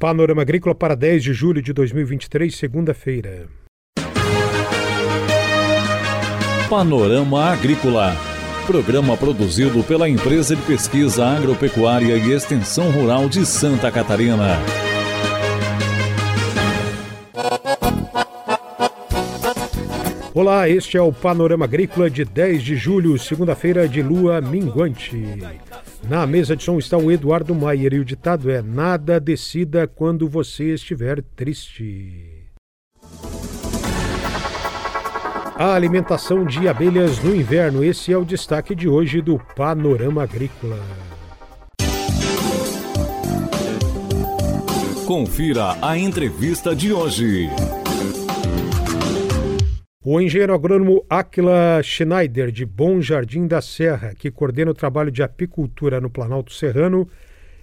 Panorama Agrícola para 10 de julho de 2023, segunda-feira. Panorama Agrícola. Programa produzido pela Empresa de Pesquisa Agropecuária e Extensão Rural de Santa Catarina. Olá, este é o Panorama Agrícola de 10 de julho, segunda-feira de lua minguante. Na mesa de som está o Eduardo Maier e o ditado é: Nada decida quando você estiver triste. A alimentação de abelhas no inverno, esse é o destaque de hoje do Panorama Agrícola. Confira a entrevista de hoje. O engenheiro agrônomo Aquila Schneider, de Bom Jardim da Serra, que coordena o trabalho de apicultura no Planalto Serrano,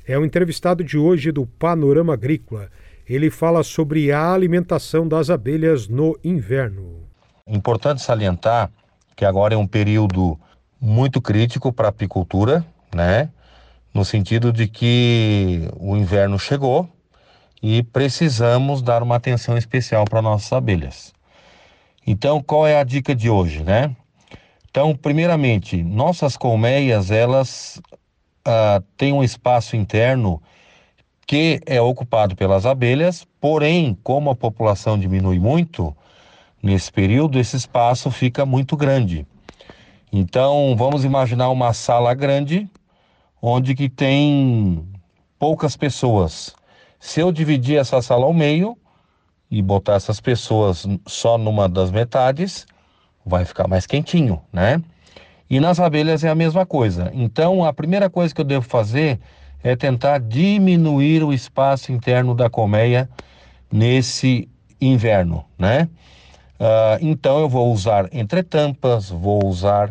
é o entrevistado de hoje do Panorama Agrícola. Ele fala sobre a alimentação das abelhas no inverno. Importante salientar que agora é um período muito crítico para a apicultura, né? No sentido de que o inverno chegou e precisamos dar uma atenção especial para nossas abelhas. Então, qual é a dica de hoje, né? Então, primeiramente, nossas colmeias, elas ah, têm um espaço interno que é ocupado pelas abelhas, porém, como a população diminui muito, nesse período, esse espaço fica muito grande. Então, vamos imaginar uma sala grande, onde que tem poucas pessoas. Se eu dividir essa sala ao meio, e botar essas pessoas só numa das metades, vai ficar mais quentinho, né? E nas abelhas é a mesma coisa. Então, a primeira coisa que eu devo fazer é tentar diminuir o espaço interno da colmeia nesse inverno, né? Uh, então, eu vou usar entretampas, vou usar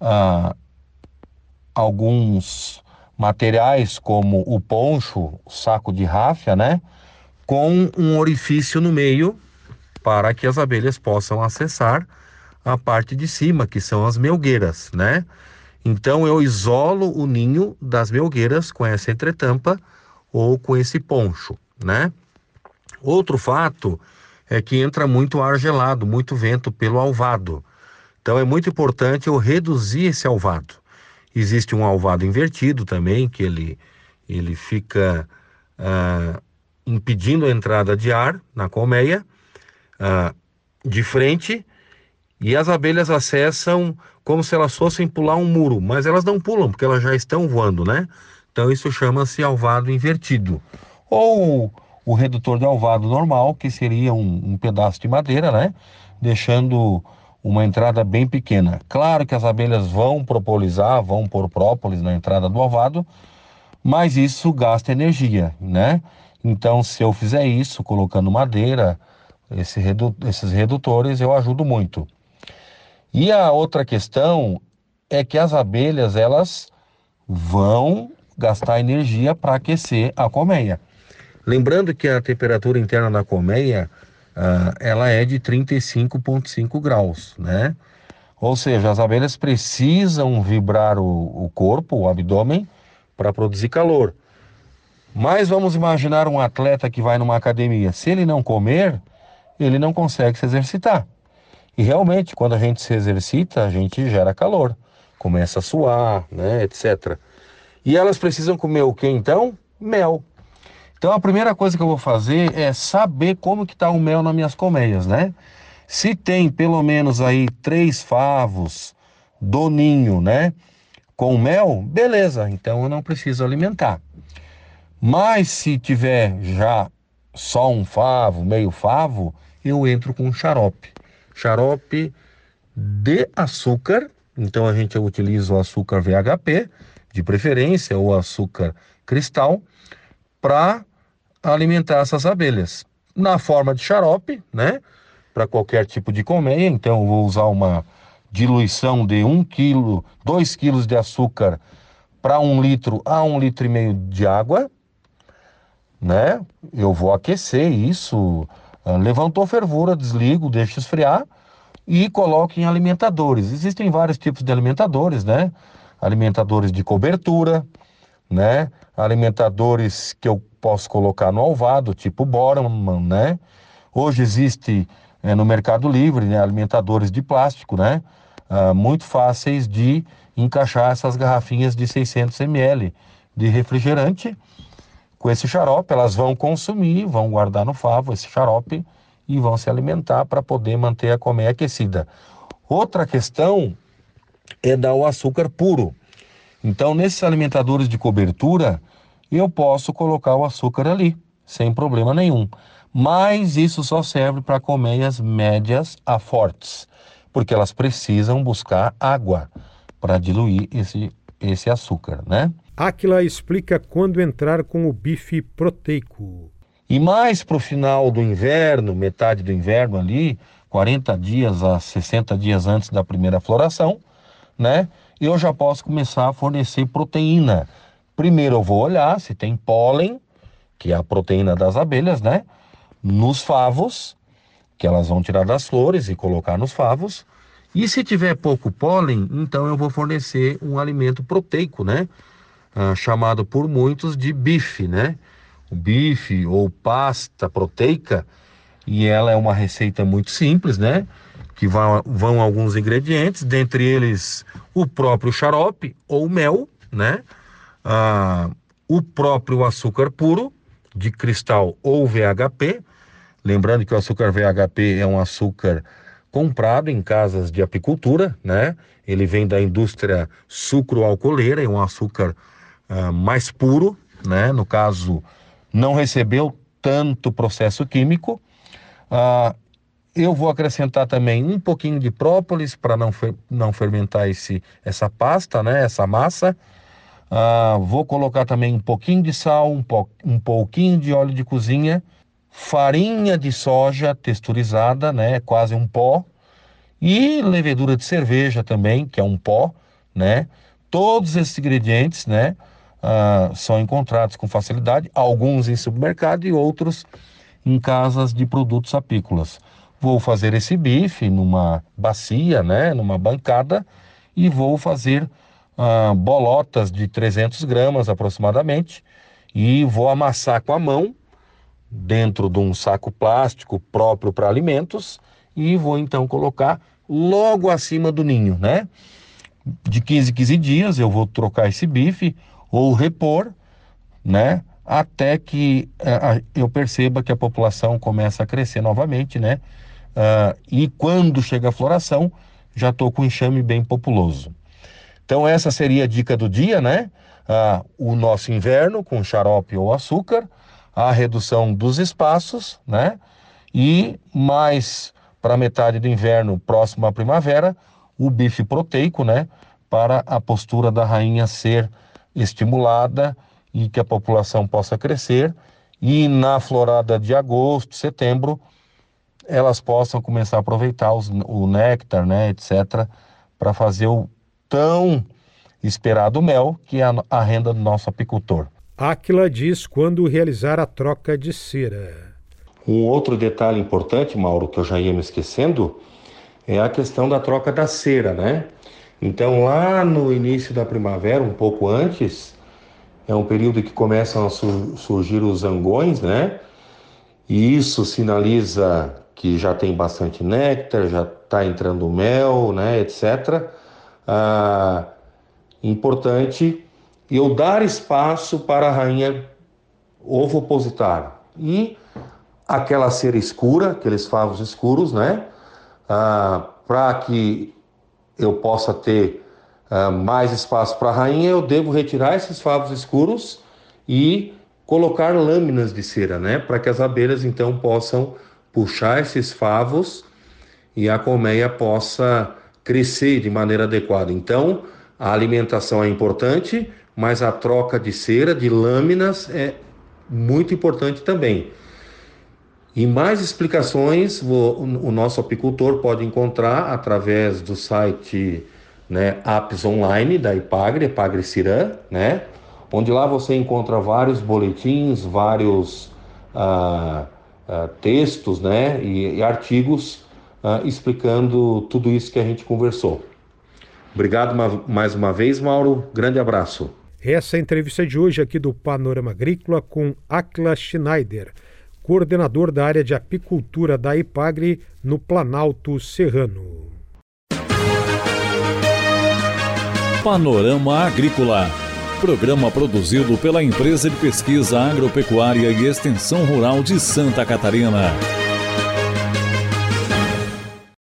uh, alguns materiais como o poncho, o saco de ráfia, né? Com um orifício no meio para que as abelhas possam acessar a parte de cima, que são as melgueiras, né? Então eu isolo o ninho das melgueiras com essa entretampa ou com esse poncho, né? Outro fato é que entra muito ar gelado, muito vento pelo alvado. Então é muito importante eu reduzir esse alvado. Existe um alvado invertido também, que ele, ele fica uh, impedindo a entrada de ar na colmeia, uh, de frente, e as abelhas acessam como se elas fossem pular um muro, mas elas não pulam, porque elas já estão voando, né? Então isso chama-se alvado invertido. Ou o redutor de alvado normal, que seria um, um pedaço de madeira, né? Deixando uma entrada bem pequena. Claro que as abelhas vão propolizar, vão pôr própolis na entrada do alvado, mas isso gasta energia, né? Então, se eu fizer isso, colocando madeira, esse redu esses redutores, eu ajudo muito. E a outra questão é que as abelhas, elas vão gastar energia para aquecer a colmeia. Lembrando que a temperatura interna da colmeia, uh, ela é de 35,5 graus, né? Ou seja, as abelhas precisam vibrar o, o corpo, o abdômen, para produzir calor. Mas vamos imaginar um atleta que vai numa academia. Se ele não comer, ele não consegue se exercitar. E realmente, quando a gente se exercita, a gente gera calor, começa a suar, né, etc. E elas precisam comer o que então? Mel. Então a primeira coisa que eu vou fazer é saber como que está o mel nas minhas colmeias, né? Se tem pelo menos aí três favos do ninho, né? Com mel, beleza, então eu não preciso alimentar. Mas se tiver já só um favo, meio favo, eu entro com xarope. Xarope de açúcar, então a gente utiliza o açúcar VHP, de preferência, ou açúcar cristal, para alimentar essas abelhas. Na forma de xarope, né? Para qualquer tipo de colmeia, então vou usar uma diluição de 1 kg, 2 kg de açúcar para 1 litro a 1 litro e meio de água, né? Eu vou aquecer isso, ah, levantou fervura, desligo, deixo esfriar e coloco em alimentadores. Existem vários tipos de alimentadores, né? Alimentadores de cobertura, né? Alimentadores que eu posso colocar no alvado, tipo Borman, né? Hoje existe é, no Mercado Livre né, alimentadores de plástico, né? Ah, muito fáceis de encaixar essas garrafinhas de 600 ml de refrigerante. Com esse xarope, elas vão consumir, vão guardar no favo esse xarope e vão se alimentar para poder manter a colmeia aquecida. Outra questão é dar o açúcar puro. Então, nesses alimentadores de cobertura, eu posso colocar o açúcar ali, sem problema nenhum. Mas isso só serve para colmeias médias a fortes, porque elas precisam buscar água para diluir esse, esse açúcar, né? Aquila explica quando entrar com o bife proteico. E mais para o final do inverno, metade do inverno ali, 40 dias a 60 dias antes da primeira floração, né? Eu já posso começar a fornecer proteína. Primeiro eu vou olhar se tem pólen, que é a proteína das abelhas, né? Nos favos, que elas vão tirar das flores e colocar nos favos. E se tiver pouco pólen, então eu vou fornecer um alimento proteico, né? Ah, chamado por muitos de bife, né? o bife ou pasta proteica, e ela é uma receita muito simples, né? Que vão, vão alguns ingredientes, dentre eles o próprio xarope ou mel, né? Ah, o próprio açúcar puro de cristal ou VHP. Lembrando que o açúcar VHP é um açúcar comprado em casas de apicultura, né? Ele vem da indústria sucro-alcooleira, é um açúcar ah, mais puro, né? No caso, não recebeu tanto processo químico. Ah, eu vou acrescentar também um pouquinho de própolis para não, fer não fermentar esse, essa pasta, né, essa massa. Ah, vou colocar também um pouquinho de sal, um, po um pouquinho de óleo de cozinha, farinha de soja texturizada, né, quase um pó, e levedura de cerveja também, que é um pó, né. Todos esses ingredientes, né, uh, são encontrados com facilidade, alguns em supermercado e outros em casas de produtos apícolas. Vou fazer esse bife numa bacia, né, numa bancada, e vou fazer uh, bolotas de 300 gramas aproximadamente, e vou amassar com a mão dentro de um saco plástico próprio para alimentos, e vou então colocar logo acima do ninho, né? De 15 em 15 dias eu vou trocar esse bife ou repor, né? Até que uh, eu perceba que a população começa a crescer novamente, né? Uh, e quando chega a floração, já estou com enxame bem populoso. Então essa seria a dica do dia, né? Uh, o nosso inverno com xarope ou açúcar, a redução dos espaços, né? E mais para metade do inverno, próximo à primavera, o bife proteico, né? Para a postura da rainha ser estimulada e que a população possa crescer e na florada de agosto, setembro, elas possam começar a aproveitar os, o néctar, né, etc., para fazer o tão esperado mel, que é a, a renda do nosso apicultor. Aquila diz quando realizar a troca de cera. Um outro detalhe importante, Mauro, que eu já ia me esquecendo, é a questão da troca da cera, né? Então, lá no início da primavera, um pouco antes, é um período que começam a surgir os zangões, né? E isso sinaliza que já tem bastante néctar, já está entrando mel, né, etc. Ah, importante eu dar espaço para a rainha ovopositar e aquela cera escura, aqueles favos escuros, né, ah, para que eu possa ter uh, mais espaço para a rainha, eu devo retirar esses favos escuros e colocar lâminas de cera, né? Para que as abelhas então possam puxar esses favos e a colmeia possa crescer de maneira adequada. Então, a alimentação é importante, mas a troca de cera, de lâminas, é muito importante também. E mais explicações o, nosso apicultor pode encontrar através do site né, apps online da Ipagre, Ipagre Cirã, né, onde lá você encontra vários boletins, vários ah, ah, textos né, e, e artigos ah, explicando tudo isso que a gente conversou. Obrigado mais uma vez, Mauro. Grande abraço. Essa é a entrevista de hoje aqui do Panorama Agrícola com Akla Schneider, coordenador da área de apicultura da IPAGRE no Planalto Serrano. Panorama Agrícola. Programa produzido pela Empresa de Pesquisa Agropecuária e Extensão Rural de Santa Catarina.